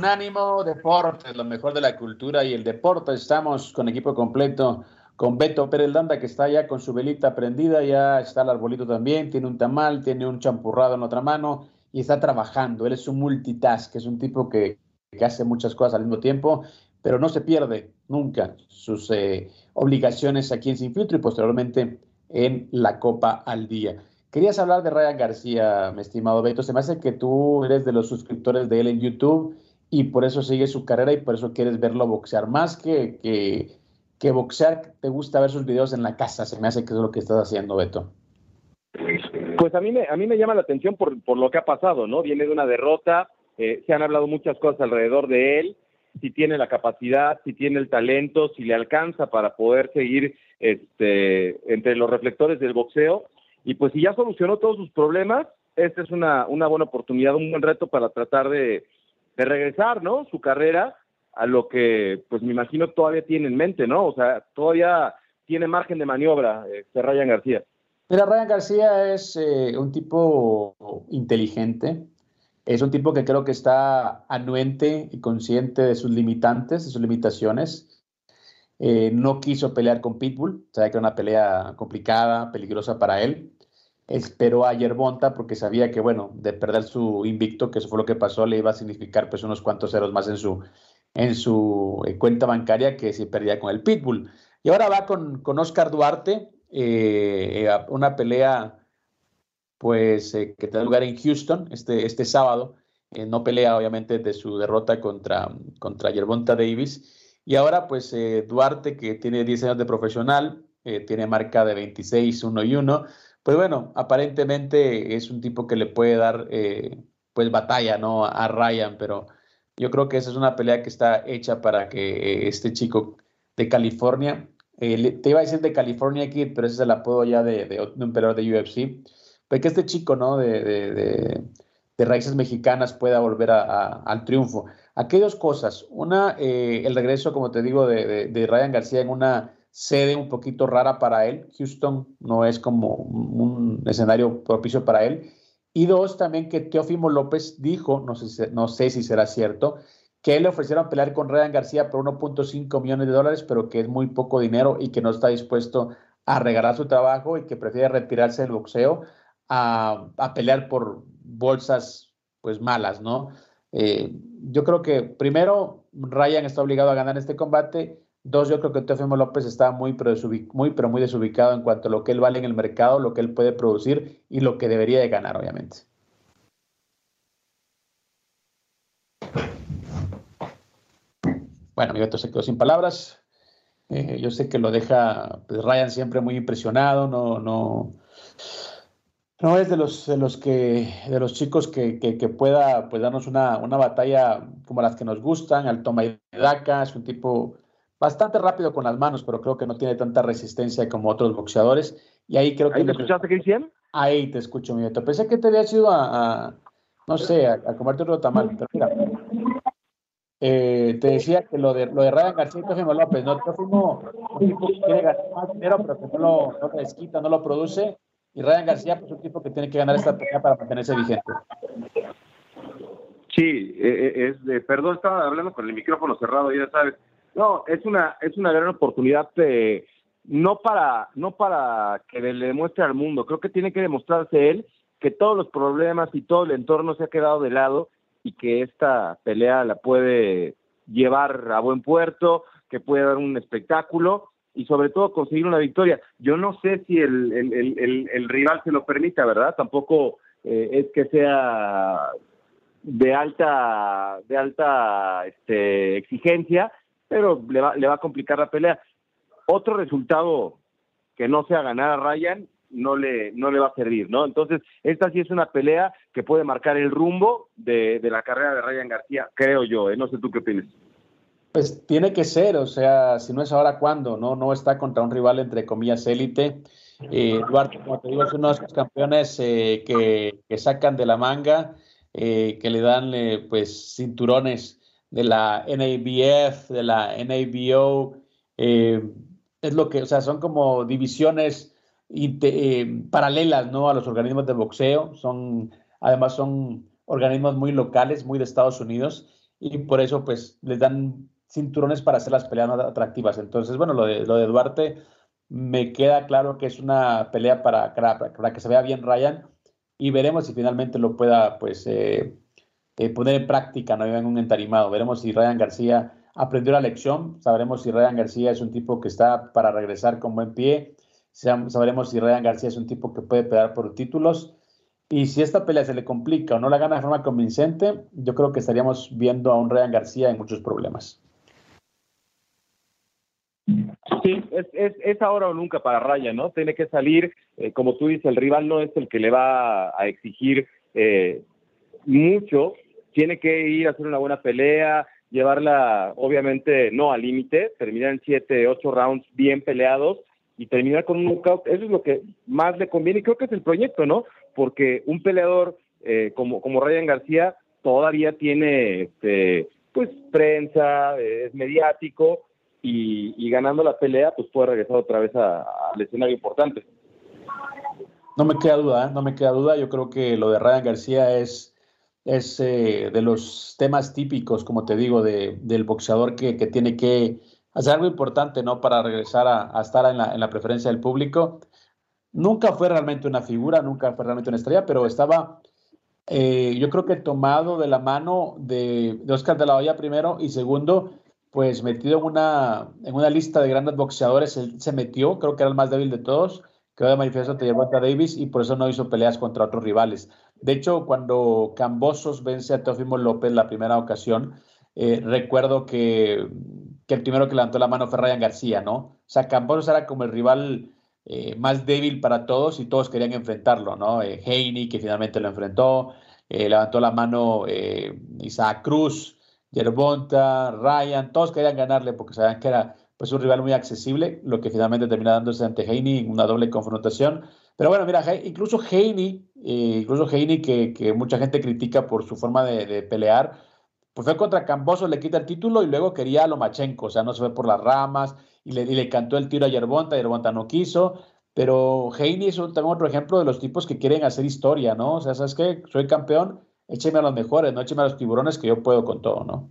Unánimo Deportes, lo mejor de la cultura y el deporte. Estamos con equipo completo, con Beto Pérez Landa, que está ya con su velita prendida, ya está el arbolito también, tiene un tamal, tiene un champurrado en otra mano y está trabajando. Él es un multitask, es un tipo que, que hace muchas cosas al mismo tiempo, pero no se pierde nunca sus eh, obligaciones aquí en Sin Filtro y posteriormente en la Copa al Día. Querías hablar de Ryan García, mi estimado Beto. Se me hace que tú eres de los suscriptores de él en YouTube y por eso sigue su carrera y por eso quieres verlo boxear. Más que, que, que boxear, te gusta ver sus videos en la casa. Se me hace que es lo que estás haciendo, Beto. Pues a mí me, a mí me llama la atención por, por lo que ha pasado, ¿no? Viene de una derrota, eh, se han hablado muchas cosas alrededor de él, si tiene la capacidad, si tiene el talento, si le alcanza para poder seguir este, entre los reflectores del boxeo. Y pues si ya solucionó todos sus problemas, esta es una, una buena oportunidad, un buen reto para tratar de, de regresar, ¿no? Su carrera a lo que, pues me imagino todavía tiene en mente, ¿no? O sea, todavía tiene margen de maniobra este Ryan García. Mira, Ryan García es eh, un tipo inteligente, es un tipo que creo que está anuente y consciente de sus limitantes, de sus limitaciones. Eh, no quiso pelear con Pitbull, sabe que era una pelea complicada, peligrosa para él esperó a Yerbonta porque sabía que, bueno, de perder su invicto, que eso fue lo que pasó, le iba a significar pues unos cuantos ceros más en su, en su eh, cuenta bancaria que si perdía con el Pitbull. Y ahora va con, con Oscar Duarte, eh, una pelea pues eh, que tendrá lugar en Houston este, este sábado. no pelea obviamente de su derrota contra, contra Yerbonta Davis. Y ahora pues Duarte que tiene 10 años de profesional, tiene marca de 26, 1 y 1 pues bueno, aparentemente es un tipo que le puede dar eh, pues batalla ¿no? a Ryan, pero yo creo que esa es una pelea que está hecha para que este chico de California, eh, te iba a decir de California Kid, pero ese es el apodo ya de, de, un peleador de UFC, pues que este chico ¿no? de, de, de raíces mexicanas pueda volver al triunfo. Aquí hay dos cosas. Una, eh, el regreso, como te digo, de Ryan García en una sede un poquito rara para él. Houston no es como un escenario propicio para él. Y dos, también que Teófimo López dijo, no sé, si será cierto, que le ofrecieron pelear con Ryan García por 1.5 millones de dólares, pero que es muy poco dinero y que no está dispuesto a regalar su trabajo y que prefiere retirarse del boxeo a, pelear por bolsas pues malas, ¿no? Eh, yo creo que primero Ryan está obligado a ganar este combate Dos, yo creo que Teofimo López está muy, muy, pero muy desubicado en cuanto a lo que él vale en el mercado, lo que él puede producir y lo que debería de ganar, obviamente. Bueno, mi Beto se quedó sin palabras. Eh, yo sé que lo deja pues, Ryan siempre muy impresionado, no, no, no es de los, de los que, de los chicos que, que, pueda pues, darnos una, una, batalla como las que nos gustan, al toma y daca, es un tipo bastante rápido con las manos, pero creo que no tiene tanta resistencia como otros boxeadores. Y ahí creo que... ¿Ahí te escuchaste, Cristian? Ahí te escucho, mi Beto. Pensé que te había ido a, no sé, a, comerte otro tamal, pero mira. Eh, te decía que lo de, lo de Ryan García y Teofimo López, ¿no? Teofimo un tipo que quiere ganar más dinero, pero que no lo, no desquita, no lo produce. Y Ryan García, pues un tipo que tiene que ganar esta pelea para mantenerse vigente. Sí, eh, eh, es perdón, estaba hablando con el micrófono cerrado, ya sabes. No, es una, es una gran oportunidad eh, no para, no para que le demuestre al mundo, creo que tiene que demostrarse él que todos los problemas y todo el entorno se ha quedado de lado y que esta pelea la puede llevar a buen puerto, que puede dar un espectáculo y sobre todo conseguir una victoria. Yo no sé si el, el, el, rival se lo permita, ¿verdad? Tampoco eh, es que sea de alta de alta este, exigencia pero le va, le va a complicar la pelea. Otro resultado que no sea ganar a Ryan no le, no le va a servir, ¿no? Entonces, esta sí es una pelea que puede marcar el rumbo de, de la carrera de Ryan García, creo yo, ¿eh? No sé tú qué opinas. Pues tiene que ser, o sea, si no es ahora, ¿cuándo? No, no está contra un rival entre comillas élite. Eh, Duarte, como te digo, es uno de los campeones eh, que, que, sacan de la manga, eh, que le dan eh, pues cinturones de la NABF, de la NABO. es lo que, o sea, son como divisiones paralelas, ¿no? A los organismos de boxeo. Son, además, son organismos muy locales, muy de Estados Unidos, y por eso, pues, les dan cinturones para hacer las peleas más atractivas. Entonces, bueno, lo de, lo de Duarte me queda claro que es una pelea para, para, que se vea bien Ryan y veremos si finalmente lo pueda pues eh, eh, poner en práctica, no en un entarimado. Veremos si Ryan García aprendió la lección, sabremos si Ryan García es un tipo que está para regresar con buen pie, sabremos si Ryan García es un tipo que puede pelear por títulos. Y si esta pelea se le complica o no la gana de forma convincente, yo creo que estaríamos viendo a un Ryan García en muchos problemas. Sí, es, ahora o nunca para Raya, ¿no? Tiene que salir, eh, como tú dices, el rival no es el que le va a exigir eh, mucho, tiene que ir a hacer una buena pelea, llevarla, obviamente, no al límite, terminar en siete, ocho rounds bien peleados y terminar con un knockout, eso es lo que más le conviene y creo que es el proyecto, ¿no? Porque un peleador eh, como, como Ryan García todavía tiene, este, pues, prensa, es mediático, y, ganando la pelea, pues puede regresar otra vez al escenario importante. No me queda duda, ¿eh? no me queda duda. Yo creo que lo de Ryan García es, es eh, de los temas típicos, como te digo, de, del boxeador que, que, tiene que hacer algo importante, ¿no? Para regresar a, estar en la, en la, preferencia del público. Nunca fue realmente una figura, nunca fue realmente una estrella, pero estaba, eh, yo creo que tomado de la mano de, de Oscar de la Hoya primero y segundo, pues metido en una, en una lista de grandes boxeadores, él se metió, creo que era el más débil de todos, quedó de manifiesto ante Gervonta Davis y por eso no hizo peleas contra otros rivales. De hecho, cuando Cambosos vence a Teofimo López la primera ocasión, eh, recuerdo que, el primero que levantó la mano fue Ryan García, ¿no? O sea, Cambosos era como el rival eh, más débil para todos y todos querían enfrentarlo, ¿no? Eh, que finalmente lo enfrentó, eh, levantó la mano Isaac Cruz, Yerbonta, Ryan, todos querían ganarle porque sabían que era pues un rival muy accesible, lo que finalmente termina dándose ante Heine una doble confrontación. Pero bueno, mira, incluso Heine, eh, incluso Heine que, mucha gente critica por su forma de, pelear, pues fue contra Camboso, le quita el título y luego quería a Lomachenko, o sea, no se fue por las ramas y le, y le cantó el tiro a Yerbonta, Yerbonta no quiso, pero Heine es también otro ejemplo de los tipos que quieren hacer historia, ¿no? O sea, ¿sabes qué? Soy campeón, écheme a los mejores, no écheme a los tiburones que yo puedo con todo, ¿no?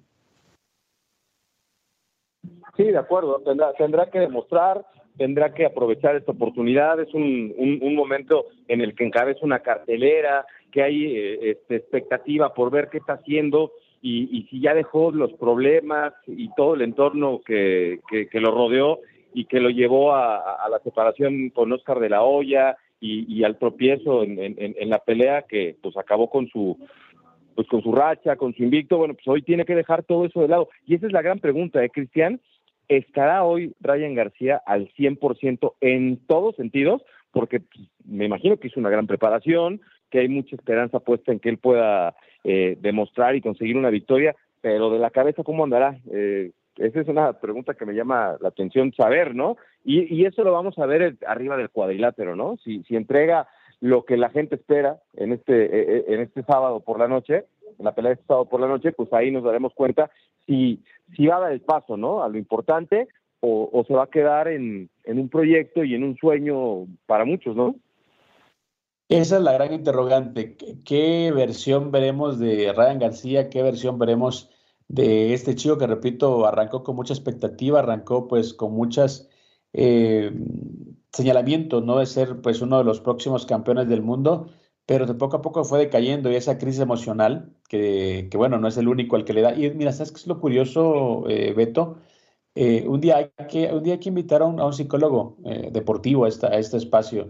Sí, de acuerdo, tendrá, tendrá que demostrar, tendrá que aprovechar esta oportunidad, es un, un, momento en el que encabeza una cartelera, que hay eh, este, expectativa por ver qué está haciendo y, si ya dejó los problemas y todo el entorno que, que, lo rodeó y que lo llevó a, a, la separación con Oscar de la Hoya y, y al tropiezo en, en, en, la pelea que pues acabó con su pues con su racha, con su invicto, bueno, pues hoy tiene que dejar todo eso de lado. Y esa es la gran pregunta, ¿eh, Cristian? ¿Estará hoy Ryan García al 100% en todos sentidos? Porque pues, me imagino que hizo una gran preparación, que hay mucha esperanza puesta en que él pueda eh, demostrar y conseguir una victoria, pero de la cabeza, ¿cómo andará? Eh, esa es una pregunta que me llama la atención saber, ¿no? Y, y eso lo vamos a ver arriba del cuadrilátero, ¿no? Si, si entrega lo que la gente espera en este, eh, eh, en este sábado por la noche, en la pelea de este sábado por la noche, pues ahí nos daremos cuenta si, si va a dar el paso, ¿no? A lo importante o, o se va a quedar en, en un proyecto y en un sueño para muchos, ¿no? Esa es la gran interrogante. ¿Qué, versión veremos de Ryan García? ¿Qué versión veremos de este chico que, repito, arrancó con mucha expectativa, arrancó pues con muchas eh, señalamiento, ¿no? De ser pues uno de los próximos campeones del mundo, pero de poco a poco fue decayendo y esa crisis emocional, que, bueno, no es el único al que le da. Y mira, ¿sabes qué es lo curioso, eh, Beto? Eh, un, día hay que, un día hay que invitar a un, a un psicólogo eh, deportivo a, esta, a este espacio.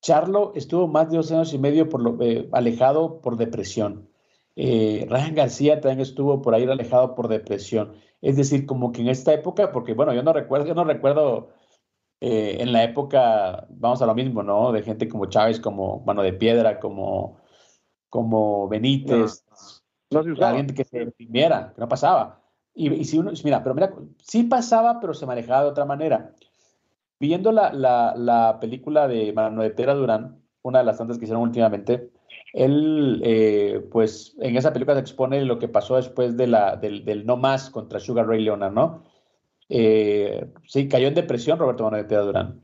Charlo estuvo más de dos años y medio por lo, eh, alejado por depresión. Ryan García también estuvo por ahí alejado por depresión. Es decir, como que en esta época, porque bueno, yo no recuerdo, yo no recuerdo eh, en la época, vamos a lo mismo, ¿no? De gente como Chávez, como Mano de Piedra, como, como Benítez. No, no se usaba. Gente que se imprimiera, que no pasaba. Y, si uno, mira, pero mira, sí pasaba, pero se manejaba de otra manera. Viendo la, la, película de Manuel de Pedra Durán, una de las tantas que hicieron últimamente, él, eh, pues en esa película se expone lo que pasó después de la, del, no más contra Sugar Ray Leonard, ¿no? Eh, sí, cayó en depresión Roberto Manuel Durán.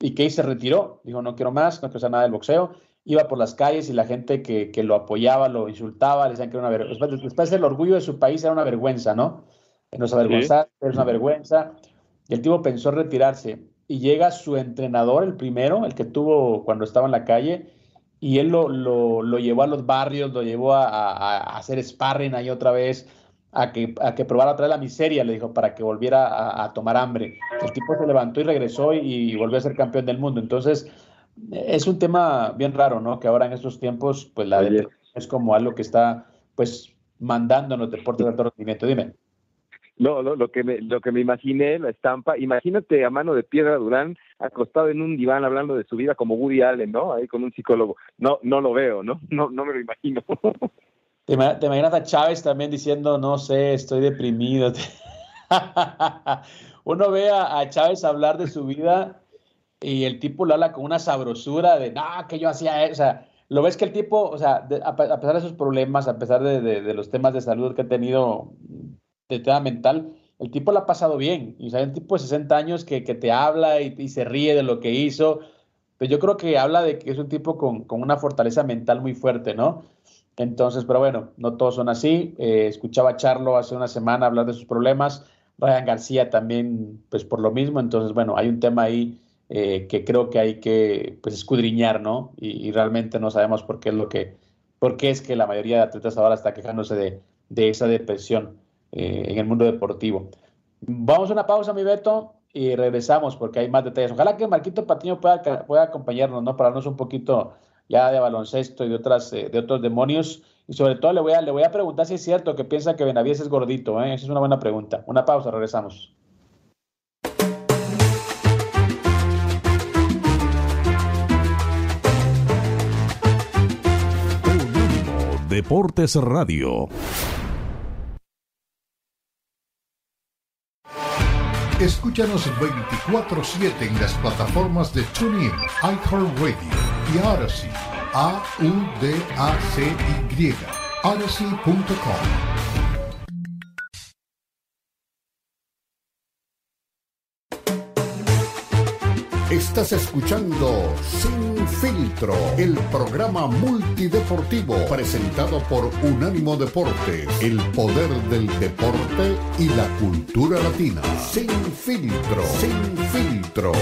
Y Key se retiró, dijo, no quiero más, no quiero hacer nada del boxeo. Iba por las calles y la gente que, que lo apoyaba lo insultaba, le decían que era una vergüenza. Después, el orgullo de su país era una vergüenza, ¿no? Nos avergonzar, es una vergüenza. Y el tipo pensó retirarse. Y llega su entrenador, el primero, el que tuvo cuando estaba en la calle, y él lo, lo, lo llevó a los barrios, lo llevó a, a, a hacer sparring ahí otra vez, a que, a que probara otra vez la miseria, le dijo, para que volviera a, tomar hambre. El tipo se levantó y regresó y, volvió a ser campeón del mundo. Entonces, es un tema bien raro, ¿no? Que ahora en estos tiempos, pues la es como algo que está, pues, mandando en los deportes de alto rendimiento. Dime. No, no, lo que me, lo que me imaginé, la estampa, imagínate a mano de piedra Durán acostado en un diván hablando de su vida como Woody Allen, ¿no? Ahí con un psicólogo. No, no lo veo, ¿no? No, no me lo imagino. ¿Te, imaginas a Chávez también diciendo, no sé, estoy deprimido? Uno ve a, Chávez hablar de su vida y el tipo lo habla con una sabrosura de, no, que yo hacía eso. O sea, lo ves que el tipo, o sea, a, pesar de sus problemas, a pesar de, los temas de salud que ha tenido de tema mental, el tipo lo ha pasado bien. Y o sea, un tipo de 60 años que, te habla y, se ríe de lo que hizo. Pero yo creo que habla de que es un tipo con, con una fortaleza mental muy fuerte, ¿no? Entonces, pero bueno, no todos son así. Eh, escuchaba a Charlo hace una semana hablar de sus problemas. Ryan García también, pues por lo mismo. Entonces, bueno, hay un tema ahí eh, que creo que hay que pues, escudriñar, ¿no? Y, realmente no sabemos por qué es lo que, por qué es que la mayoría de atletas ahora está quejándose de, de esa depresión eh, en el mundo deportivo. Vamos a una pausa, mi Beto, y regresamos porque hay más detalles. Ojalá que Marquito Patiño pueda, pueda acompañarnos, ¿no? Para darnos un poquito ya de baloncesto y de, otras, eh, de otros demonios. Y sobre todo le voy, a, le voy a preguntar si es cierto que piensa que Benavides es gordito. ¿eh? Esa es una buena pregunta. Una pausa, regresamos. Deportes Radio. Escúchanos 24-7 en las plataformas de TuneIn, iHeartRadio y Odyssey. A-U-D-A-C-Y. Odyssey.com. Estás escuchando Sin Filtro, el programa multideportivo presentado por Unánimo Deporte, el poder del deporte y la cultura latina. Sin Filtro, Sin Filtro.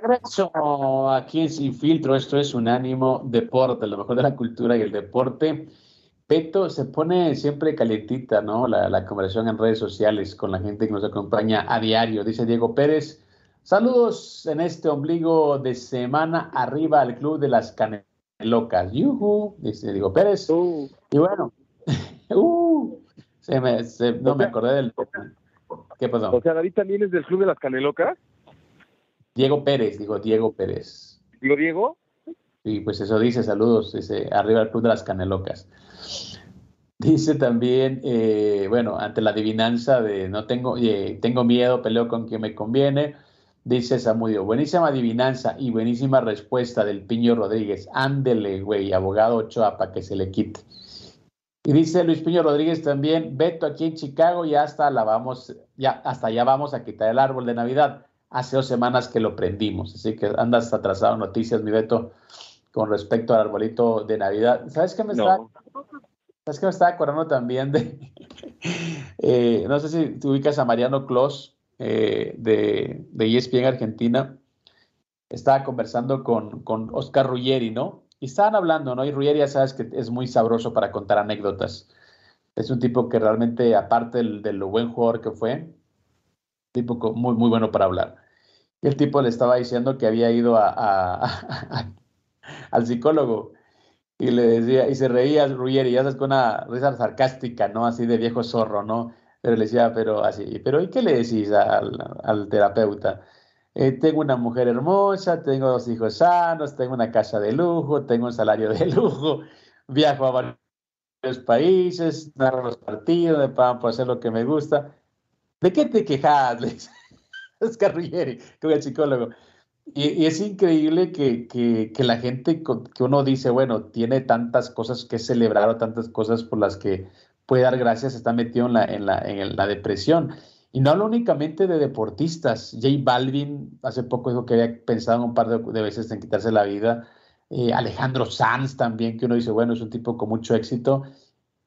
Regreso aquí en Sin Filtro. Esto es un ánimo deporte, lo mejor de la cultura y el deporte. Peto se pone siempre calientita, ¿no? La, conversación en redes sociales con la gente que nos acompaña a diario. Dice Diego Pérez. Saludos en este ombligo de semana arriba al Club de las Canelocas. Yuhu, dice Diego Pérez. Uh. Y bueno, uh, se me, no me acordé del. ¿Qué pasó? O sea, David también es del Club de las Canelocas. Diego Pérez, digo Diego Pérez. ¿Digo Diego? Sí, pues eso dice, saludos, dice, arriba el Club de las Canelocas. Dice también, eh, bueno, ante la adivinanza de no tengo, eh, tengo miedo, peleo con quien me conviene, dice Samudio, buenísima adivinanza y buenísima respuesta del Piño Rodríguez, ándele, güey, abogado Ochoa, para que se le quite. Y dice Luis Piño Rodríguez también, Beto aquí en Chicago, ya hasta la vamos, ya hasta allá vamos a quitar el árbol de Navidad hace dos semanas que lo prendimos, así que andas atrasado noticias, mi Beto, con respecto al arbolito de Navidad. ¿Sabes qué me está? ¿Sabes qué me estaba acordando también de? Eh, no sé si tú ubicas a Mariano Clos eh, de, de ESPN Argentina. Estaba conversando con, con Oscar Ruggeri, ¿no? Y estaban hablando, ¿no? Y Ruggeri ya sabes que es muy sabroso para contar anécdotas. Es un tipo que realmente, aparte de lo buen jugador que fue, tipo muy, muy bueno para hablar. Y el tipo le estaba diciendo que había ido a, al psicólogo y le decía, y se reía Ruggeri, ya sabes, con una risa sarcástica, ¿no? Así de viejo zorro, ¿no? Pero le decía, pero así, pero ¿y qué le decís al, terapeuta? Eh, tengo una mujer hermosa, tengo dos hijos sanos, tengo una casa de lujo, tengo un salario de lujo, viajo a varios países, narro los partidos, me pagan por hacer lo que me gusta. ¿De qué te quejas? Le dice Oscar Ruggeri, como el psicólogo. Y, es increíble que, que, la gente que uno dice, bueno, tiene tantas cosas que celebrar o tantas cosas por las que puede dar gracias, está metido en la, en la, en la depresión. Y no hablo únicamente de deportistas. J Balvin hace poco dijo que había pensado un par de, veces en quitarse la vida. Eh, Alejandro Sanz también, que uno dice, bueno, es un tipo con mucho éxito.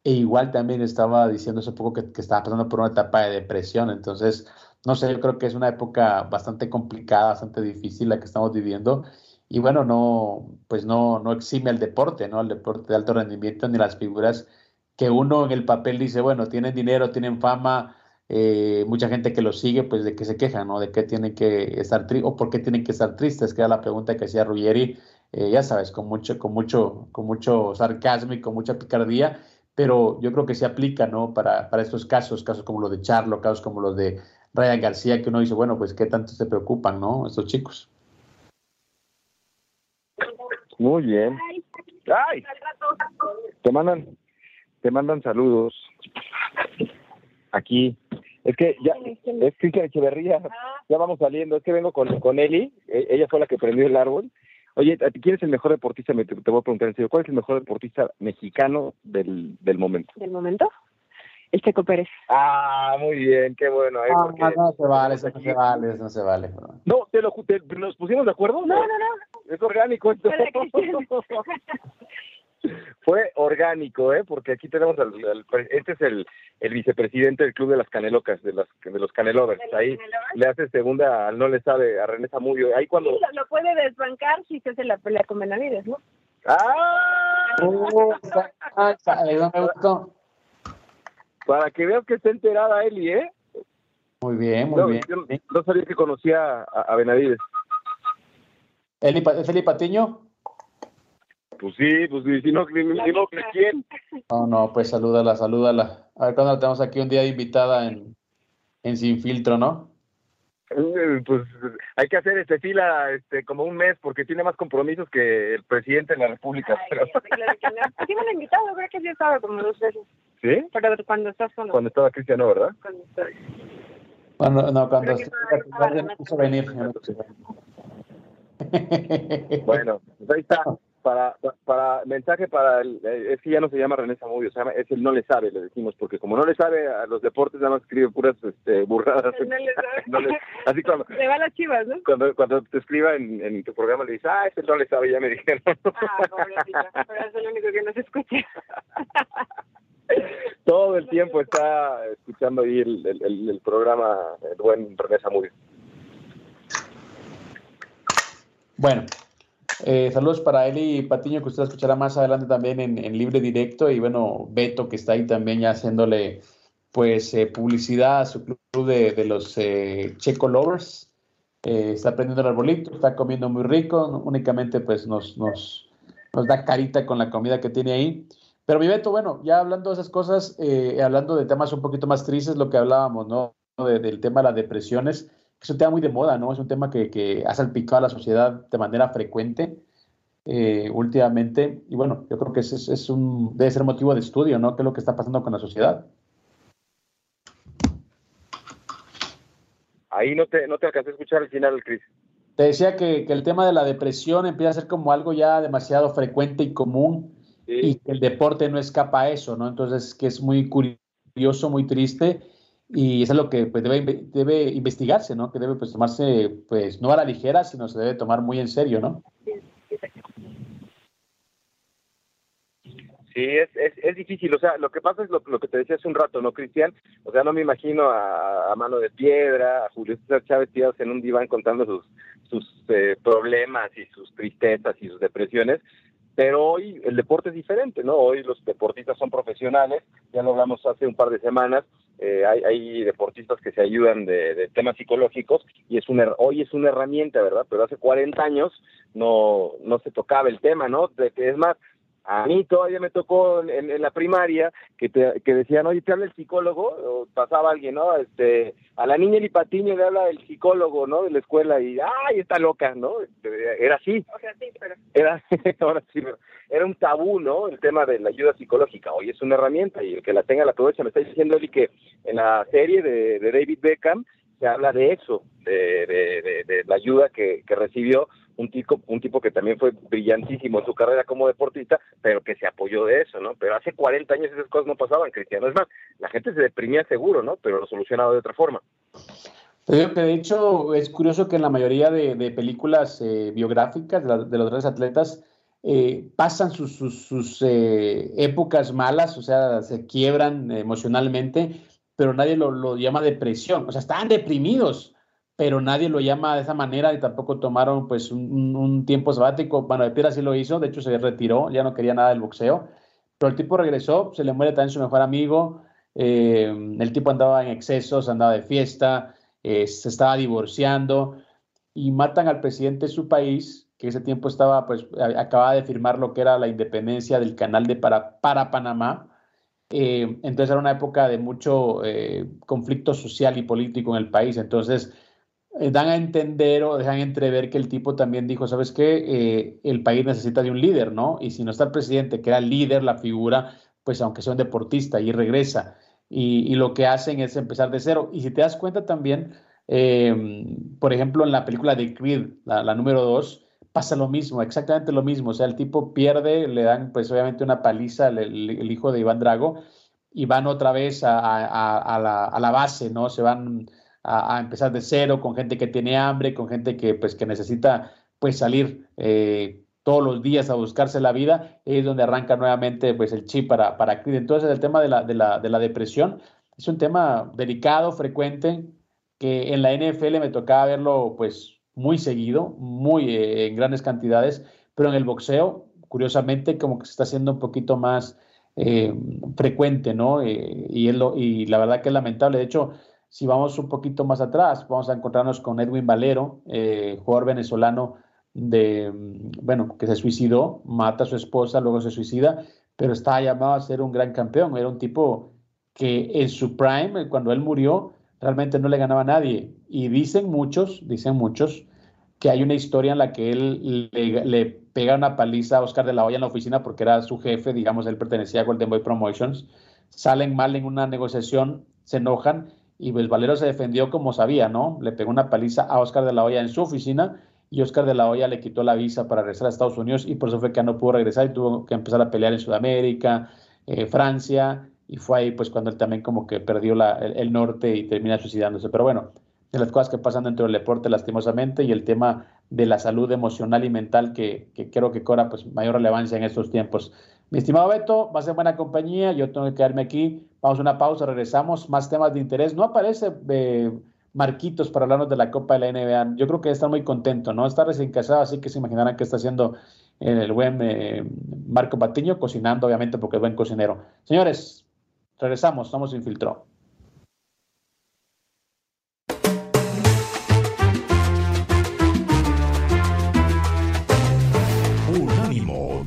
E igual también estaba diciendo hace poco que, que estaba pasando por una etapa de depresión. Entonces, no sé, yo creo que es una época bastante complicada, bastante difícil la que estamos viviendo. Y bueno, no, pues no, no exime el deporte, ¿no? El deporte de alto rendimiento ni las figuras que uno en el papel dice, bueno, tienen dinero, tienen fama, eh, mucha gente que lo sigue, pues de qué se quejan, ¿no? De qué tienen que estar tristes o por qué tienen que estar tristes, que era la pregunta que hacía Ruggeri, eh, ya sabes, con mucho, con mucho, con mucho sarcasmo y con mucha picardía, pero yo creo que se aplica, ¿no? Para, para estos casos, casos como los de Charlo, casos como los de Ryan García, que uno dice, bueno, pues qué tanto se preocupan, ¿no? Estos chicos. Muy bien. ¡Ay! Te mandan, te mandan saludos. Aquí. Es que ya, es Cristian Echeverría. Ya vamos saliendo. Es que vengo con, con Eli. E, ella fue la que prendió el árbol. Oye, ¿quién es el mejor deportista? te, voy a preguntar en serio. ¿Cuál es el mejor deportista mexicano del, del momento? ¿Del momento? el Checo Pérez. Ah, muy bien, qué bueno. ¿eh? no, no se vale, eso no se vale, no se vale. No, te lo, ¿nos pusimos de acuerdo? No, no, no. Es orgánico esto. Fue orgánico, ¿eh? Porque aquí tenemos al, este es el, el vicepresidente del club de las canelocas, de las de los canelovers. Ahí le hace segunda al no le sabe a René Zamudio. Ahí cuando sí, lo, puede desbancar si se hace la pelea con Benavides, ¿no? ¡Ah! Uh, ah, me gustó. Para que veas que está enterada Eli, ¿eh? Muy bien, muy bien. no sabía que conocía a, Benavides. ¿Eli, ¿Es Eli Patiño? Pues sí, pues sí, si no, no, ¿quién? No, no, pues salúdala, salúdala. A ver cuando la tenemos aquí un día invitada en, en Sin Filtro, ¿no? Eh, pues hay que hacer este fila este como un mes porque tiene más compromisos que el presidente de la República. pero... Sí me lo invitado, creo que sí estaba como dos veces. ¿Sí? Pero cuando estás con... Cuando estaba Cristiano, ¿verdad? Cuando estaba... Cuando, no, cuando estaba... venir. Bueno, pues ahí está para, para mensaje para el, eh, es que ya no se llama René Zamudio, se llama, es el no le sabe, le decimos, porque como no le sabe a los deportes, nada más escribe puras este, burradas. No le sabe. así cuando, le va las chivas, ¿no? Cuando, cuando te escriba en, en tu programa le dices, ah, ese no le sabe, ya me dijeron. Ah, pobrecita, pero es el único que no se escucha. Todo el tiempo está escuchando ahí el, el, el programa, el buen René Zamudio. Bueno, eh, saludos para Eli Patiño, que usted escuchará más adelante también en, libre directo. Y bueno, Beto, que está ahí también ya haciéndole pues eh, publicidad a su club de, los eh, Checo Lovers. está prendiendo el arbolito, está comiendo muy rico. Únicamente pues nos, nos, nos da carita con la comida que tiene ahí. Pero mi Beto, bueno, ya hablando de esas cosas, hablando de temas un poquito más tristes, lo que hablábamos, ¿no? del tema de las depresiones es un tema muy de moda, ¿no? Es un tema que, que ha salpicado a la sociedad de manera frecuente eh, últimamente. Y bueno, yo creo que es, es, un, debe ser motivo de estudio, ¿no? ¿Qué es lo que está pasando con la sociedad? Ahí no te, no te alcancé a escuchar al final, Cris. Te decía que, que, el tema de la depresión empieza a ser como algo ya demasiado frecuente y común y que el deporte no escapa a eso, ¿no? Entonces, que es muy curioso, muy triste y eso es lo que pues, debe, debe investigarse, ¿no? Que debe pues, tomarse, pues, no a la ligera, sino se debe tomar muy en serio, ¿no? Sí, es, es, es difícil. O sea, lo que pasa es lo, lo que te decía hace un rato, ¿no, Cristian? O sea, no me imagino a, mano de piedra, a Julio Chávez tirados en un diván contando sus, sus eh, problemas y sus tristezas y sus depresiones. Pero hoy el deporte es diferente, ¿no? Hoy los deportistas son profesionales, ya lo hablamos hace un par de semanas, eh, hay, deportistas que se ayudan de, temas psicológicos y es una, hoy es una herramienta, ¿verdad? Pero hace 40 años no, no se tocaba el tema, ¿no? De es más, A mí todavía me tocó en, la primaria que, te, que decían, oye, te habla el psicólogo, o pasaba alguien, ¿no? Este, a la niña Lipatiño le habla el psicólogo, ¿no? De la escuela y, ¡ay, está loca, ¿no? Era así. O sea, sí, pero... Era, ahora sí, era un tabú, ¿no? El tema de la ayuda psicológica. Hoy es una herramienta y el que la tenga la aprovecha. Me está diciendo Eli que en la serie de, de David Beckham se habla de eso, de, de, de, la ayuda que, que recibió un tipo, un tipo que también fue brillantísimo en su carrera como deportista, pero que se apoyó de eso, ¿no? Pero hace 40 años esas cosas no pasaban, Cristiano. Es más, la gente se deprimía seguro, ¿no? Pero lo solucionaba de otra forma. de hecho es curioso que en la mayoría de, películas eh, biográficas de, los grandes atletas eh, pasan sus, sus, eh, épocas malas, o sea, se quiebran emocionalmente, pero nadie lo, lo llama depresión, o sea, están deprimidos, pero nadie lo llama de esa manera y tampoco tomaron pues un, tiempo sabático. Bueno, de Piedra sí lo hizo, de hecho se retiró, ya no quería nada del boxeo, pero el tipo regresó, se le muere también su mejor amigo, eh, el tipo andaba en excesos, andaba de fiesta, eh, se estaba divorciando y matan al presidente de su país, que ese tiempo estaba pues acababa de firmar lo que era la independencia del canal de para, para Panamá. Eh, entonces era una época de mucho conflicto social y político en el país. Entonces, dan a entender o dejan entrever que el tipo también dijo, ¿sabes qué? Eh, el país necesita de un líder, ¿no? Y si no está el presidente, que era líder, la figura, pues aunque sea un deportista, y regresa. Y, lo que hacen es empezar de cero. Y si te das cuenta también, em, por ejemplo, en la película de Creed, la, número dos, pasa lo mismo, exactamente lo mismo. O sea, el tipo pierde, le dan pues obviamente una paliza al el, hijo de Iván Drago y van otra vez a la base, ¿no? Se van a, empezar de cero, con gente que tiene hambre, con gente que, pues, que necesita pues, salir eh, todos los días a buscarse la vida, es donde arranca nuevamente pues, el chip para, para Entonces, el tema de la, de, la, de la depresión es un tema delicado, frecuente, que en la NFL me tocaba verlo pues, muy seguido, muy eh, en grandes cantidades, pero en el boxeo, curiosamente, como que se está haciendo un poquito más eh, frecuente, ¿no? y, es lo, y la verdad que es lamentable. De hecho, si vamos un poquito más atrás, vamos a encontrarnos con Edwin Valero, eh, jugador venezolano de, bueno, que se suicidó, mata a su esposa, luego se suicida, pero estaba llamado a ser un gran campeón. Era un tipo que en su prime, cuando él murió, realmente no le ganaba a nadie. Y dicen muchos, dicen muchos, que hay una historia en la que él le, pega una paliza a Oscar de la Hoya en la oficina porque era su jefe, digamos, él pertenecía a Golden Boy Promotions. Salen mal en una negociación, se enojan y pues Valero se defendió como sabía, ¿no? Le pegó una paliza a Oscar de la Hoya en su oficina y Oscar de la Hoya le quitó la visa para regresar a Estados Unidos y por eso fue que no pudo regresar y tuvo que empezar a pelear en Sudamérica, eh, Francia y fue ahí pues cuando él también como que perdió la, el, norte y termina suicidándose. Pero bueno, de las cosas que pasan dentro del deporte lastimosamente y el tema de la salud emocional y mental que, que creo que cobra pues mayor relevancia en estos tiempos. Mi estimado Beto, va a ser buena compañía, yo tengo que quedarme aquí, vamos a una pausa, regresamos, más temas de interés. No aparece eh, Marquitos para hablarnos de la Copa de la NBA, yo creo que está muy contento, ¿no? Está recién casado, así que se imaginarán que está haciendo el buen eh, Marco Patiño, cocinando, obviamente, porque es buen cocinero. Señores, regresamos, estamos sin filtro.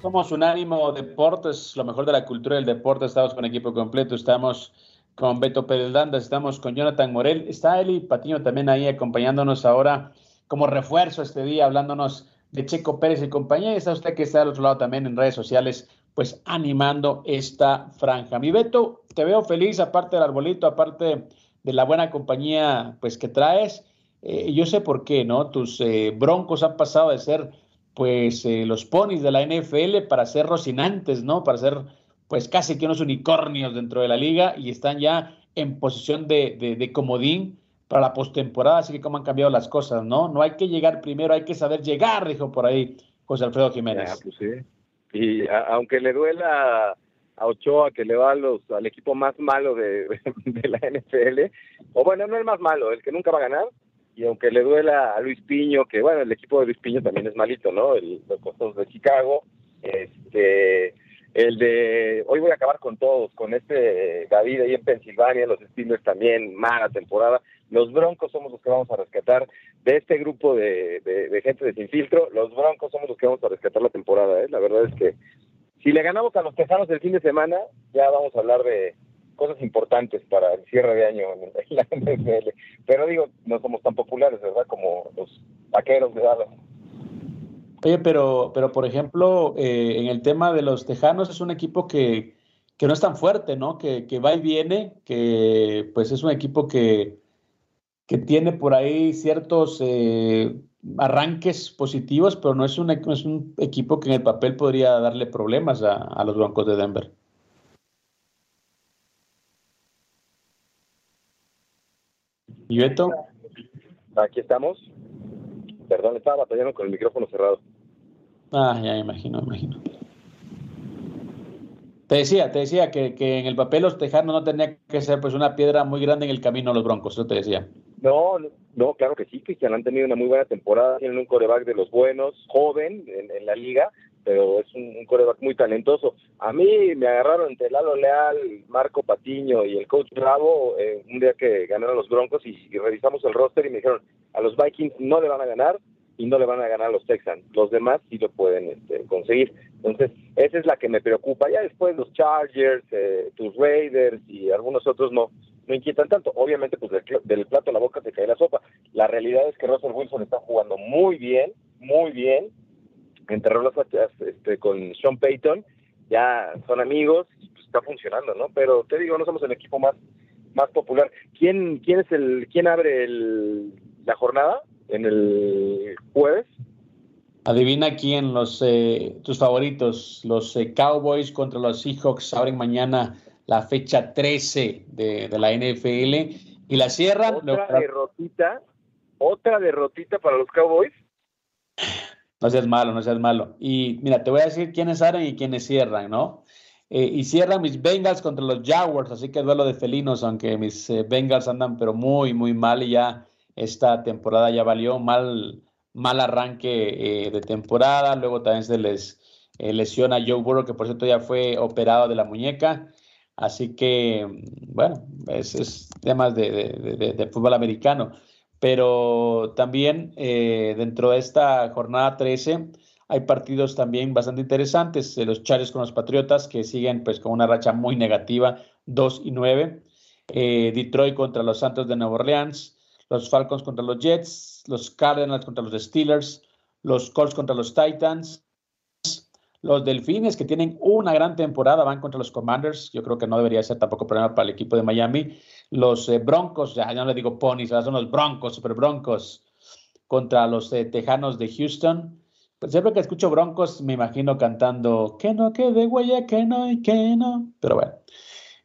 Somos Unánimo Deportes, lo mejor de la cultura del deporte. Estamos con equipo completo, estamos con Beto Pérez estamos con Jonathan Morel. Está Eli Patiño también ahí acompañándonos ahora como refuerzo este día, hablándonos de Checo Pérez y compañía. Y está usted que está al otro lado también en redes sociales, pues animando esta franja. Mi Beto, te veo feliz, aparte del arbolito, aparte de la buena compañía pues que traes. Eh, yo sé por qué, ¿no? Tus eh, broncos han pasado de ser pues eh, los ponis de la NFL para ser rocinantes, ¿no? Para ser pues casi que unos unicornios dentro de la liga y están ya en posición de, de, comodín para la postemporada, así que cómo han cambiado las cosas, ¿no? No hay que llegar primero, hay que saber llegar, dijo por ahí José Alfredo Jiménez. Pues sí. Y aunque le duela a Ochoa que le va a los, al equipo más malo de, de, la NFL, o bueno, no el más malo, el que nunca va a ganar, y aunque le duela a Luis Piño, que bueno, el equipo de Luis Piño también es malito, ¿no? El, los costos de Chicago, este, el de hoy voy a acabar con todos, con este David ahí en Pensilvania, los Steelers también, mala temporada. Los Broncos somos los que vamos a rescatar de este grupo de, de, gente de sin filtro. Los Broncos somos los que vamos a rescatar la temporada. ¿eh? La verdad es que si le ganamos a los Tejanos el fin de semana, ya vamos a hablar de cosas importantes para el cierre de año en la NFL. Pero digo, no somos tan populares, ¿verdad? Como los vaqueros de Dallas. Oye, pero, pero por ejemplo, eh, en el tema de los Tejanos es un equipo que, que no es tan fuerte, ¿no? Que, que, va y viene, que pues es un equipo que, que tiene por ahí ciertos eh, arranques positivos, pero no es, un, es un equipo que en el papel podría darle problemas a, a los Broncos de Denver. ¿Y Beto? Aquí estamos. Perdón, estaba batallando con el micrófono cerrado. Ah, ya imagino, imagino. Te decía, te decía que, que, en el papel los tejanos no tenía que ser pues una piedra muy grande en el camino a los Broncos, eso te decía. No, no, claro que sí, Cristian, han tenido una muy buena temporada, tienen un coreback de los buenos, joven en, la liga, pero es un, coreback muy talentoso. A mí me agarraron entre Lalo Leal, Marco Patiño y el coach Bravo eh, un día que ganaron los Broncos y revisamos el roster y me dijeron, a los Vikings no le van a ganar, y no le van a ganar a los Texans. Los demás sí lo pueden este, conseguir. Entonces, esa es la que me preocupa. Ya después los Chargers, eh, tus Raiders y algunos otros no, no inquietan tanto. Obviamente, pues del, plato a la boca te cae la sopa. La realidad es que Russell Wilson está jugando muy bien, muy bien. Enterró las este, con Sean Payton. Ya son amigos y pues, está funcionando, ¿no? Pero te digo, no somos el equipo más más popular. ¿Quién, quién es el quién abre el, la jornada? en el jueves. Adivina quién, los eh, tus favoritos, los eh, Cowboys contra los Seahawks abren mañana la fecha 13 de, la NFL y la cierran. Otra derrotita, otra derrotita para los Cowboys. No seas malo, no seas malo. Y mira, te voy a decir quiénes abren y quiénes cierran, ¿no? Eh, y cierran mis Bengals contra los Jaguars, así que duelo de felinos, aunque mis Bengals andan pero muy, muy mal y ya esta temporada ya valió mal, mal arranque eh, de temporada. Luego también se les eh, lesiona Joe Burrow, que por cierto ya fue operado de la muñeca. Así que, bueno, es, temas de, fútbol americano. Pero también eh, dentro de esta jornada 13 hay partidos también bastante interesantes. los Chargers con los Patriotas que siguen pues con una racha muy negativa, 2 y 9. Detroit contra los Santos de Nueva Orleans los Falcons contra los Jets, los Cardinals contra los Steelers, los Colts contra los Titans, los Delfines que tienen una gran temporada van contra los Commanders, yo creo que no debería ser tampoco problema para el equipo de Miami, los eh, Broncos, ya, no le digo ponies, son los Broncos, Super Broncos contra los eh, Tejanos de Houston. Pues siempre que escucho Broncos me imagino cantando que no quede huella, que no y que no, pero bueno.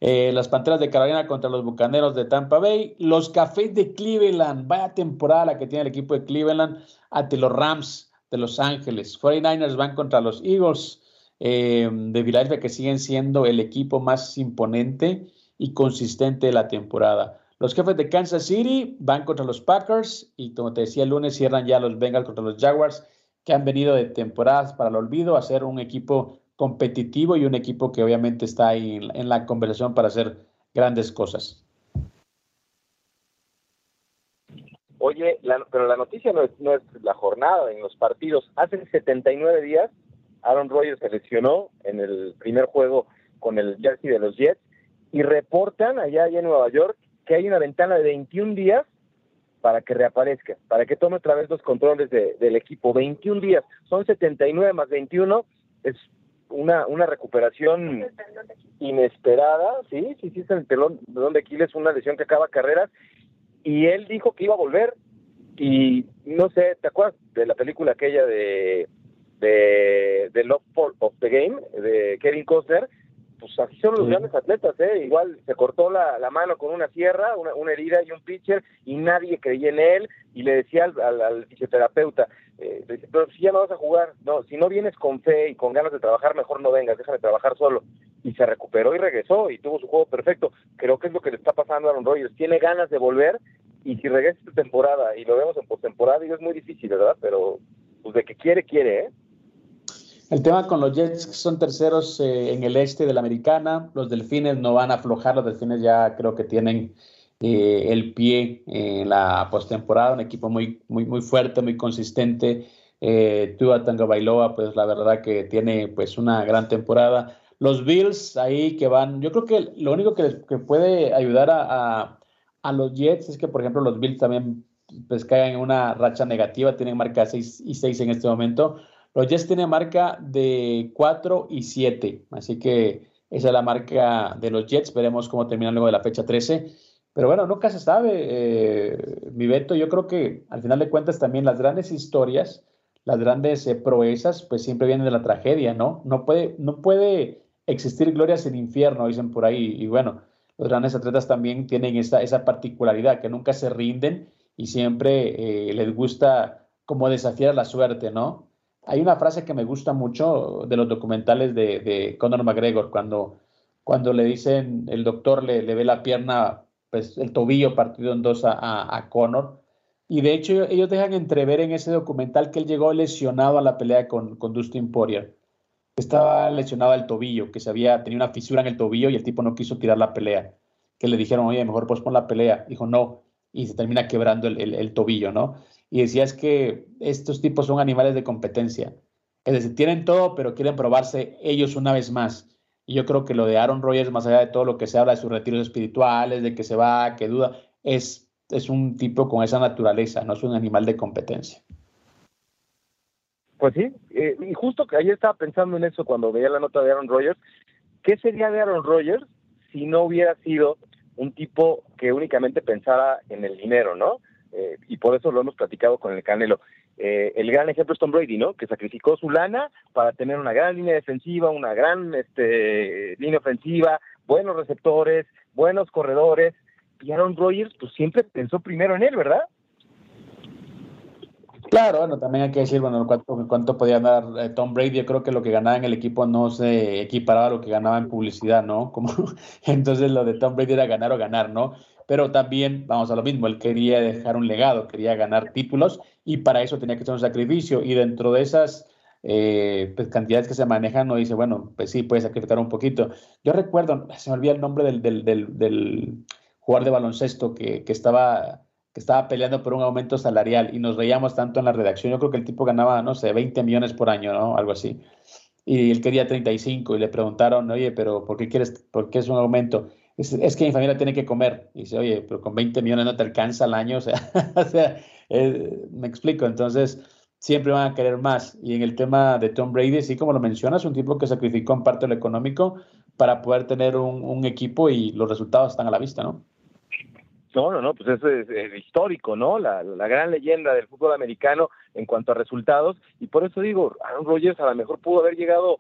Eh, las Panteras de Carolina contra los Bucaneros de Tampa Bay, los Cafés de Cleveland, vaya temporada la que tiene el equipo de Cleveland ante los Rams de Los Ángeles, 49ers van contra los Eagles eh, de Philadelphia que siguen siendo el equipo más imponente y consistente la temporada. Los jefes de Kansas City van contra los Packers y como te decía el lunes cierran ya los Bengals contra los Jaguars que han venido de temporadas para el olvido a ser un equipo competitivo y un equipo que obviamente está ahí en la conversación para hacer grandes cosas. Oye, pero la noticia no es, no es la jornada en los partidos. Hace 79 días, Aaron Rodgers se lesionó en el primer juego con el jersey de los Jets y reportan allá, allá en Nueva York que hay una ventana de 21 días para que reaparezca, para que tome otra vez los controles del equipo. 21 días, son 79 más 21, es una, una recuperación inesperada, sí, sí, sí, es el telón de Aquiles, una lesión que acaba carreras, y él dijo que iba a volver, y no sé, ¿te acuerdas de la película aquella de, de, Love of the Game, de Kevin Costner? Pues así son los grandes atletas, ¿eh? Igual se cortó la, la mano con una sierra, una, una, herida y un pitcher, y nadie creía en él, y le decía al, al, al fisioterapeuta, eh, pero si ya no vas a jugar, no, si no vienes con fe y con ganas de trabajar, mejor no vengas, déjame trabajar solo. Y se recuperó y regresó y tuvo su juego perfecto. Creo que es lo que le está pasando a Aaron Rodgers. Tiene ganas de volver y si regresa esta temporada y lo vemos en postemporada, es muy difícil, ¿verdad? Pero pues de que quiere, quiere, ¿eh? El tema con los Jets que son terceros eh, en el este de la americana, los delfines no van a aflojar, los delfines ya creo que tienen eh, el pie en la postemporada, un equipo muy, muy, muy fuerte, muy consistente. Eh, Tua Tango Bailoa, pues la verdad que tiene pues una gran temporada. Los Bills ahí que van, yo creo que lo único que, que puede ayudar a, a, a, los Jets es que, por ejemplo, los Bills también pues caigan en una racha negativa, tienen marca 6 y 6 en este momento. Los Jets tienen marca de 4 y 7, así que esa es la marca de los Jets. Veremos cómo terminan luego de la fecha 13. Pero bueno, nunca se sabe, eh, mi Beto. Yo creo que al final de cuentas también las grandes historias, las grandes eh, proezas, pues siempre vienen de la tragedia, ¿no? No puede, no puede existir gloria sin infierno, dicen por ahí. Y bueno, los grandes atletas también tienen esa, esa particularidad, que nunca se rinden y siempre eh, les gusta como desafiar la suerte, ¿no? Hay una frase que me gusta mucho de los documentales de, Conor McGregor, cuando, cuando le dicen, el doctor le, ve la pierna pues, el tobillo partido en dos a, Conor. Y de hecho ellos dejan entrever en ese documental que él llegó lesionado a la pelea con, con Dustin Poirier. Estaba lesionado al tobillo, que se había tenido una fisura en el tobillo y el tipo no quiso tirar la pelea. Que le dijeron, oye, mejor pospon la pelea. Dijo, no. Y se termina quebrando el, el, el tobillo, ¿no? Y decía, es que estos tipos son animales de competencia. Es decir, tienen todo, pero quieren probarse ellos una vez más. Y yo creo que lo de Aaron Rodgers, más allá de todo lo que se habla de sus retiros espirituales, de que se va, que duda, es, es un tipo con esa naturaleza, no es un animal de competencia. Pues sí, eh, y justo que ayer estaba pensando en eso cuando veía la nota de Aaron Rodgers. ¿Qué sería de Aaron Rodgers si no hubiera sido un tipo que únicamente pensara en el dinero, ¿no? Eh, y por eso lo hemos platicado con el Canelo. Eh, el gran ejemplo es Tom Brady, ¿no? Que sacrificó su lana para tener una gran línea defensiva, una gran este, línea ofensiva, buenos receptores, buenos corredores. Y Aaron Rodgers, pues siempre pensó primero en él, ¿verdad? Claro, bueno, también hay que decir, bueno, cuánto, cuánto podía dar eh, Tom Brady. Yo creo que lo que ganaba en el equipo no se equiparaba a lo que ganaba en publicidad, ¿no? Como, entonces lo de Tom Brady era ganar o ganar, ¿no? Pero también, vamos a lo mismo, él quería dejar un legado, quería ganar títulos y para eso tenía que hacer un sacrificio. Y dentro de esas eh, pues, cantidades que se manejan, no dice, bueno, pues sí, puede sacrificar un poquito. Yo recuerdo, se me olvida el nombre del, del, del, del jugador de baloncesto que, que estaba que estaba peleando por un aumento salarial y nos reíamos tanto en la redacción. Yo creo que el tipo ganaba, no sé, 20 millones por año, ¿no? Algo así. Y él quería 35 y le preguntaron, oye, pero ¿por qué quieres, por qué es un aumento? Es, es que mi familia tiene que comer. Y dice, oye, pero con 20 millones no te alcanza al año. O sea, eh, me explico. Entonces, siempre van a querer más. Y en el tema de Tom Brady, sí, como lo mencionas, un tipo que sacrificó en parte lo económico para poder tener un, equipo y los resultados están a la vista, ¿no? No, no, no, pues eso es, es histórico, ¿no? La, la, gran leyenda del fútbol americano en cuanto a resultados. Y por eso digo, Aaron Rodgers a lo mejor pudo haber llegado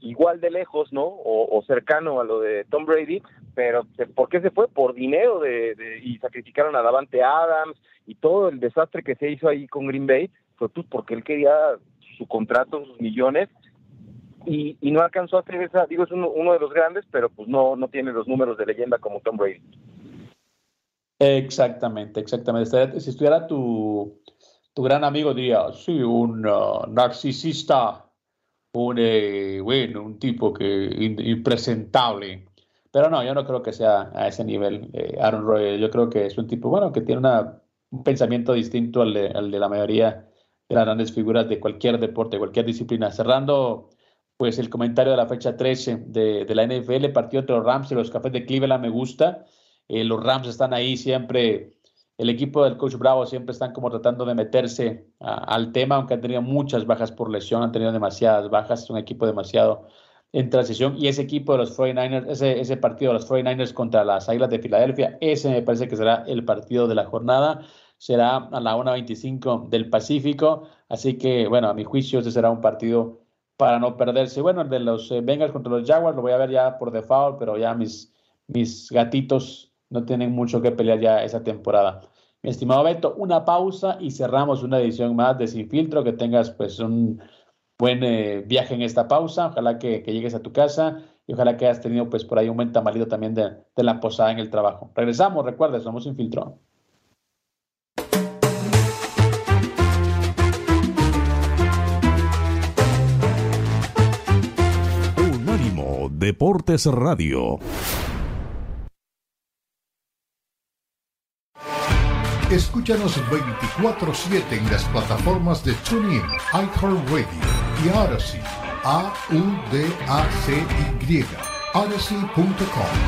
igual de lejos, ¿no? O, cercano a lo de Tom Brady, pero ¿por qué se fue? Por dinero de, de, y sacrificaron a Davante Adams y todo el desastre que se hizo ahí con Green Bay fue pues porque él quería su contrato, sus millones y, y no alcanzó a hacer esa, digo, es uno, uno de los grandes, pero pues no, no tiene los números de leyenda como Tom Brady. Exactamente, exactamente. Si estuviera tu, tu gran amigo, diría, sí, un uh, narcisista, un, eh, bueno, un tipo que impresentable. Pero no, yo no creo que sea a ese nivel eh, Aaron Roy. Yo creo que es un tipo, bueno, que tiene una, un pensamiento distinto al de, la mayoría de las grandes figuras de cualquier deporte, cualquier disciplina. Cerrando, pues, el comentario de la fecha 13 de, de la NFL, partido entre los Rams y los Cafés de Cleveland me gusta. Eh, los Rams están ahí siempre, el equipo del coach Bravo siempre están como tratando de meterse al tema, aunque han tenido muchas bajas por lesión, han tenido demasiadas bajas, es un equipo demasiado en transición. Y ese equipo de los 49ers, ese, ese partido de los 49ers contra las Águilas de Filadelfia, ese me parece que será el partido de la jornada. Será a la 1.25 del Pacífico. Así que, bueno, a mi juicio, ese será un partido para no perderse. Bueno, el de los eh, Bengals contra los Jaguars lo voy a ver ya por default, pero ya mis, mis gatitos no tienen mucho que pelear ya esa temporada. Mi estimado Beto, una pausa y cerramos una edición más de Sin Filtro. Que tengas pues un buen eh, viaje en esta pausa. Ojalá que, llegues a tu casa y ojalá que hayas tenido pues por ahí un buen tamalito también de, la posada en el trabajo. Regresamos, recuerda, somos Sin Filtro. Deportes Radio. Escúchanos 24-7 en las plataformas de TuneIn, iHeartRadio y Odyssey. A-U-D-A-C-Y. Odyssey.com.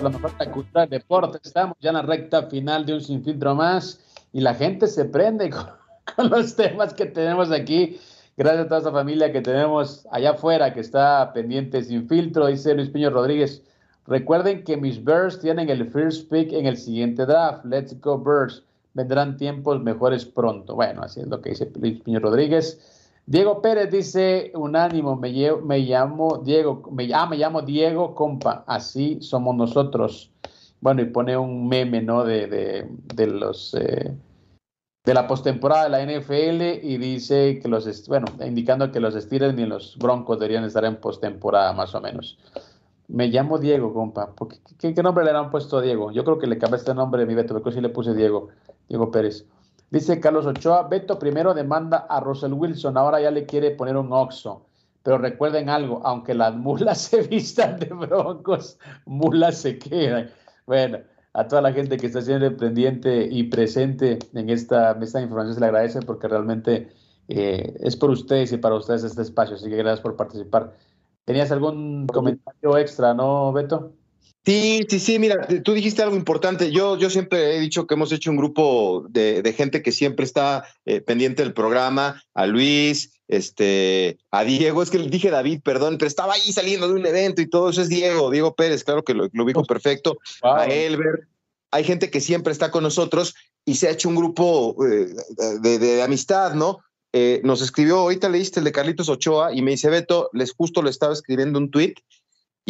La mejor cultura del deporte. Estamos ya en la recta final de un sin filtro más y la gente se prende con, los temas que tenemos aquí. Gracias a toda esa familia que tenemos allá afuera que está pendiente sin filtro, dice Luis Piño Rodríguez. Recuerden que mis Bears tienen el first pick en el siguiente draft. Let's go Bears. Vendrán tiempos mejores pronto. Bueno, así es lo que dice Luis Piño Rodríguez. Diego Pérez dice, unánimo, me, me llamo Diego, me, ah, me llamo Diego, compa, así somos nosotros. Bueno, y pone un meme, ¿no? De, de, los, eh, de la postemporada de la NFL y dice que los, bueno, indicando que los Steelers y los Broncos deberían estar en postemporada, más o menos. Me llamo Diego, compa. ¿Qué, ¿Qué, nombre le han puesto a Diego? Yo creo que le cambié este nombre de mi Beto, porque sí le puse Diego, Diego Pérez. Dice Carlos Ochoa, Beto primero demanda a Russell Wilson, ahora ya le quiere poner un oxo. Pero recuerden algo, aunque las mulas se vistan de broncos, mulas se quedan. Bueno, a toda la gente que está siendo pendiente y presente en esta, esta información se le agradece porque realmente eh, es por ustedes y para ustedes este espacio. Así que gracias por participar. ¿Tenías algún comentario extra, no, Beto? Sí, sí, sí, mira, tú dijiste algo importante. Yo, yo siempre he dicho que hemos hecho un grupo de, gente que siempre está eh, pendiente del programa, a Luis, este, a Diego, es que le dije David, perdón, pero estaba ahí saliendo de un evento y todo eso es Diego, Diego Pérez, claro que lo, lo ubico perfecto, a Elber, hay gente que siempre está con nosotros y se ha hecho un grupo eh, de, amistad, ¿no? Eh, nos escribió, ahorita leíste el de Carlitos Ochoa y me dice, Beto, les justo le estaba escribiendo un tweet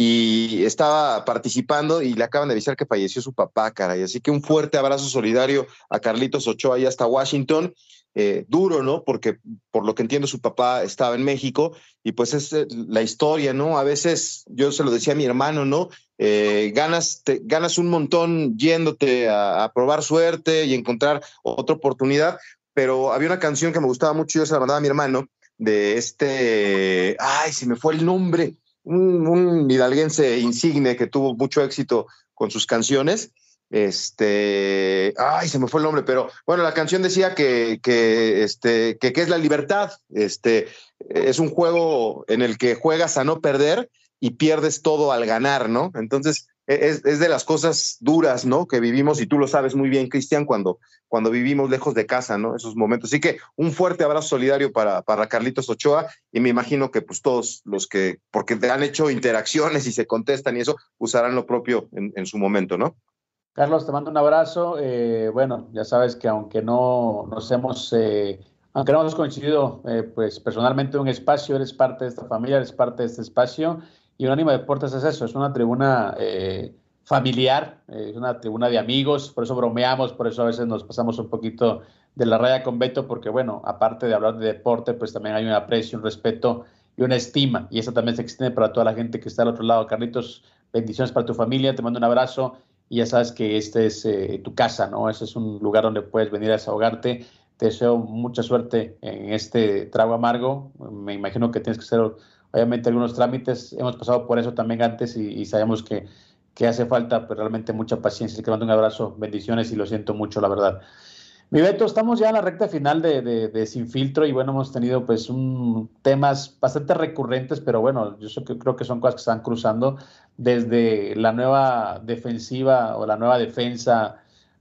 y estaba participando y le acaban de avisar que falleció su papá, caray. Así que un fuerte abrazo solidario a Carlitos Ochoa y hasta Washington. Eh, duro, ¿no? Porque por lo que entiendo su papá estaba en México y pues es eh, la historia, ¿no? A veces yo se lo decía a mi hermano, ¿no? Eh, ganas, te, ganas un montón yéndote a, probar suerte y encontrar otra oportunidad, pero había una canción que me gustaba mucho, yo se la mandaba a mi hermano, de este, ay, se me fue el nombre, un, hidalguense insigne que tuvo mucho éxito con sus canciones. Este, ay, se me fue el nombre, pero bueno, la canción decía que, que, este, que, que es la libertad. Este, es un juego en el que juegas a no perder y pierdes todo al ganar, ¿no? Entonces, es, de las cosas duras, ¿no? Que vivimos, y tú lo sabes muy bien, Cristian, cuando, cuando vivimos lejos de casa, ¿no? Esos momentos. Así que un fuerte abrazo solidario para, para Carlitos Ochoa, y me imagino que pues todos los que, porque han hecho interacciones y se contestan y eso, usarán lo propio en, su momento, ¿no? Carlos, te mando un abrazo. Eh, bueno, ya sabes que aunque no nos hemos, eh, aunque no hemos coincidido eh, pues personalmente en un espacio, eres parte de esta familia, eres parte de este espacio y Unánimo Deportes es eso, es una tribuna eh, familiar, eh, es una tribuna de amigos, por eso bromeamos, por eso a veces nos pasamos un poquito de la raya con Beto, porque bueno, aparte de hablar de deporte, pues también hay un aprecio, un respeto y una estima, y eso también se extiende para toda la gente que está al otro lado. Carlitos, bendiciones para tu familia, te mando un abrazo y ya sabes que este es eh, tu casa, ¿no? Ese es un lugar donde puedes venir a desahogarte. Te deseo mucha suerte en este trago amargo. Me imagino que tienes que ser obviamente algunos trámites, hemos pasado por eso también antes y, sabemos que, que hace falta pues, realmente mucha paciencia. Que mando un abrazo, bendiciones y lo siento mucho, la verdad. Mi Beto, estamos ya en la recta final de, de, Sin Filtro y bueno, hemos tenido pues un, temas bastante recurrentes, pero bueno, yo creo que son cosas que están cruzando desde la nueva defensiva o la nueva defensa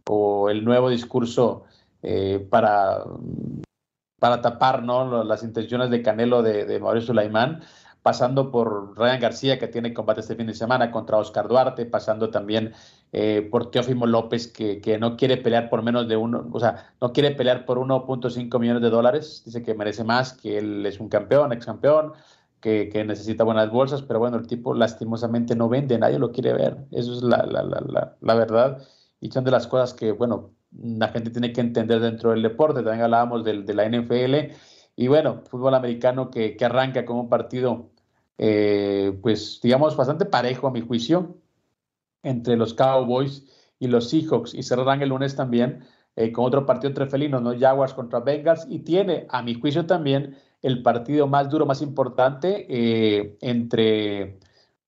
o el nuevo discurso eh, para, para tapar ¿no? las intenciones de Canelo de, Mauricio Sulaimán pasando por Ryan García, que tiene combate este fin de semana contra Oscar Duarte, pasando también eh, por Teófimo López, que, que, no quiere pelear por menos de uno, o sea, no quiere pelear por 1.5 millones de dólares, dice que merece más, que él es un campeón, ex campeón, que, que, necesita buenas bolsas, pero bueno, el tipo lastimosamente no vende, nadie lo quiere ver, eso es la, la, la, la verdad, y son de las cosas que, bueno, la gente tiene que entender dentro del deporte, también hablábamos de, de la NFL, y bueno, fútbol americano que, que arranca como un partido eh, pues digamos, bastante parejo a mi juicio entre los Cowboys y los Seahawks y cerrarán el lunes también eh, con otro partido entre felinos, ¿no? Jaguars contra Bengals y tiene a mi juicio también el partido más duro, más importante eh, entre,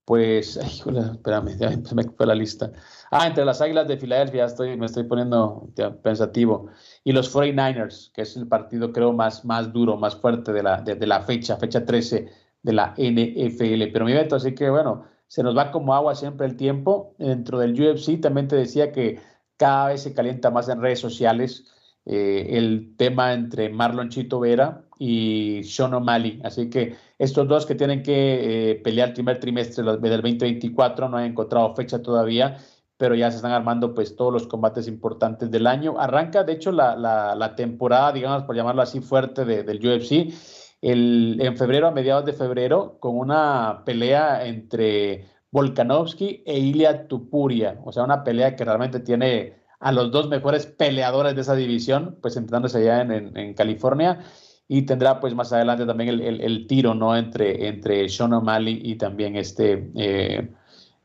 pues, ay, espérame, se me fue la lista. Ah, entre las Águilas de Filadelfia, estoy, me estoy poniendo pensativo, y los 49ers, que es el partido creo más, más duro, más fuerte de la, de, de la fecha, fecha 13 de la NFL. Pero mi Beto, así que bueno, se nos va como agua siempre el tiempo. Dentro del UFC también te decía que cada vez se calienta más en redes sociales eh, el tema entre Marlon Chito Vera y Sean O'Malley. Así que estos dos que tienen que eh, pelear el primer trimestre del 2024 no han encontrado fecha todavía pero ya se están armando pues todos los combates importantes del año. Arranca, de hecho, la, la, temporada, digamos, por llamarlo así, fuerte del UFC el, en febrero, a mediados de febrero, con una pelea entre Volkanovski e Ilya Tupuria, o sea, una pelea que realmente tiene a los dos mejores peleadores de esa división, pues entrenándose allá en, en, California, y tendrá pues más adelante también el, el, tiro, ¿no? Entre, entre Sean O'Malley y también este eh,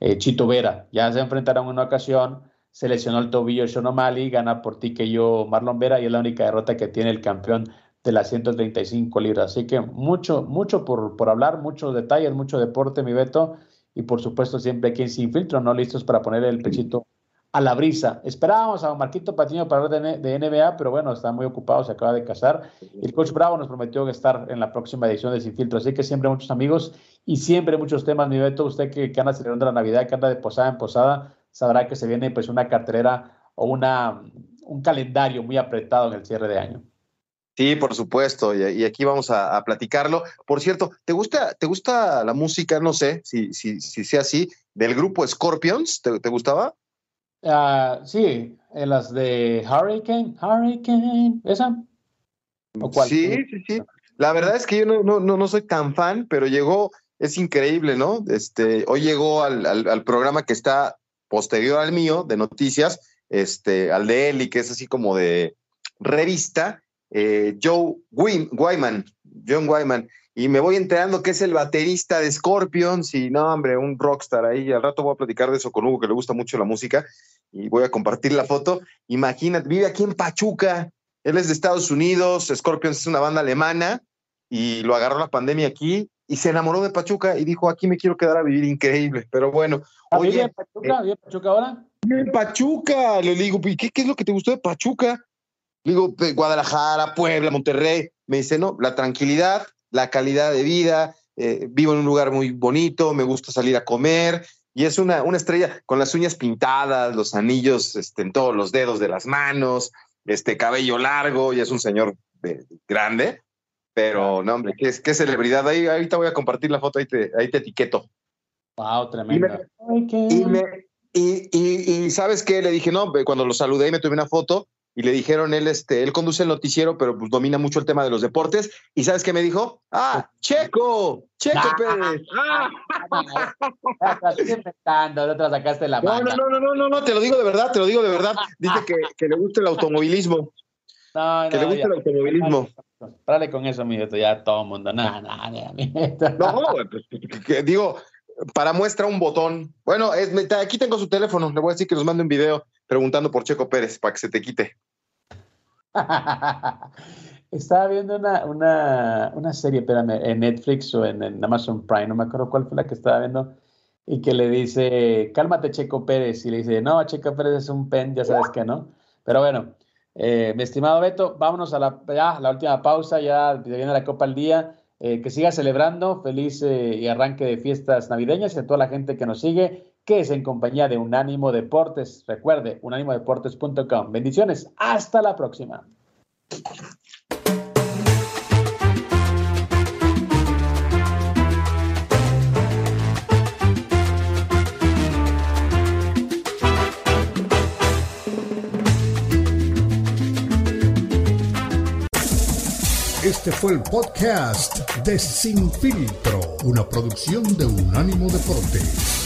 eh, Chito Vera. Ya se enfrentaron en una ocasión, se lesionó el tobillo Sean O'Malley, gana por ti que yo Marlon Vera, y es la única derrota que tiene el campeón de las 135 libras. Así que mucho, mucho por, por hablar, muchos detalles, mucho deporte, mi Beto, y por supuesto siempre aquí en Sin Filtro, ¿no? Listos para poner el pechito a la brisa. Esperábamos a Marquito Patiño para hablar de, NBA, pero bueno, está muy ocupado, se acaba de casar. El coach Bravo nos prometió estar en la próxima edición de Sin Filtro. Así que siempre muchos amigos y siempre muchos temas, mi Beto. Usted que, que anda celebrando la Navidad, que anda de posada en posada, sabrá que se viene pues una cartera o una, un calendario muy apretado en el cierre de año. Sí, por supuesto, y, aquí vamos a, platicarlo. Por cierto, ¿te gusta, ¿te gusta la música? No sé si, si, si sea así, del grupo Scorpions, ¿te, gustaba? Uh, sí, en las de Hurricane, Hurricane, ¿esa? ¿O cuál? Sí, sí, sí. La verdad es que yo no, no, no, soy tan fan, pero llegó, es increíble, ¿no? Este, hoy llegó al, al, al programa que está posterior al mío, de noticias, este, al de y que es así como de revista, eh, Joe Wyman, John Wyman, y me voy enterando que es el baterista de Scorpions y no, hombre, un rockstar ahí. Al rato voy a platicar de eso con Hugo, que le gusta mucho la música, y voy a compartir la foto. Imagínate, vive aquí en Pachuca, él es de Estados Unidos, Scorpions es una banda alemana, y lo agarró la pandemia aquí y se enamoró de Pachuca y dijo, aquí me quiero quedar a vivir increíble. Pero bueno, oye, en Pachuca? Eh, Pachuca ahora? En Pachuca, le digo, ¿qué, ¿qué es lo que te gustó de Pachuca? digo, Guadalajara, Puebla, Monterrey. Me dice, no, la tranquilidad, la calidad de vida, eh, vivo en un lugar muy bonito, me gusta salir a comer. Y es una, una estrella con las uñas pintadas, los anillos este, en todos los dedos de las manos, este cabello largo, y es un señor grande. Pero, no, hombre, qué, qué celebridad. Ahí, ahorita voy a compartir la foto, ahí te, ahí te etiqueto. Wow, tremendo. Y, y, y, ¿sabes qué? Le dije, no, cuando lo saludé y me tuve una foto, y le dijeron, él, este, él conduce el noticiero, pero pues domina mucho el tema de los deportes. ¿Y sabes qué me dijo? Ah, Checo, Checo Pérez. no te sacaste la no, no, no, no, no, no, te lo digo de verdad, te lo digo de verdad. Dice que, que le gusta el automovilismo. No, no, que le gusta el automovilismo. Dale con eso, mi ya todo el mundo. Nada, nada, No, pues, digo, para muestra un botón. Bueno, es, aquí tengo su teléfono, le voy a decir que nos mande un video preguntando por Checo Pérez para que se te quite. Estaba viendo una, una, una, serie, espérame, en Netflix o en, Amazon Prime, no me acuerdo cuál fue la que estaba viendo, y que le dice, cálmate Checo Pérez, y le dice, no, Checo Pérez es un pen, ya sabes que no. Pero bueno, eh, mi estimado Beto, vámonos a la, ya, la última pausa, ya viene la Copa al Día. Eh, que siga celebrando, feliz eh, y arranque de fiestas navideñas y a toda la gente que nos sigue, que es en compañía de Unánimo Deportes. Recuerde, unánimodeportes.com. Bendiciones, hasta la próxima. Este fue el podcast de Sin Filtro, una producción de Unánimo Deportes.